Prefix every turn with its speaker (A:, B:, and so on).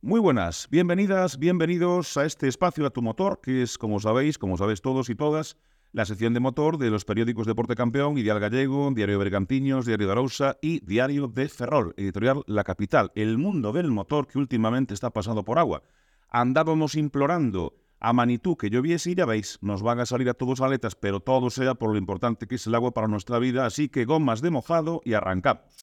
A: Muy buenas, bienvenidas, bienvenidos a este espacio a tu motor, que es, como sabéis, como sabéis todos y todas, la sección de motor de los periódicos Deporte Campeón, Ideal Gallego, Diario Bergantiños, Diario de Arousa y Diario de Ferrol, editorial La Capital, el mundo del motor que últimamente está pasando por agua. Andábamos implorando a Manitú que lloviese y ya veis, nos van a salir a todos aletas, pero todo sea por lo importante que es el agua para nuestra vida, así que gomas de mojado y arrancamos.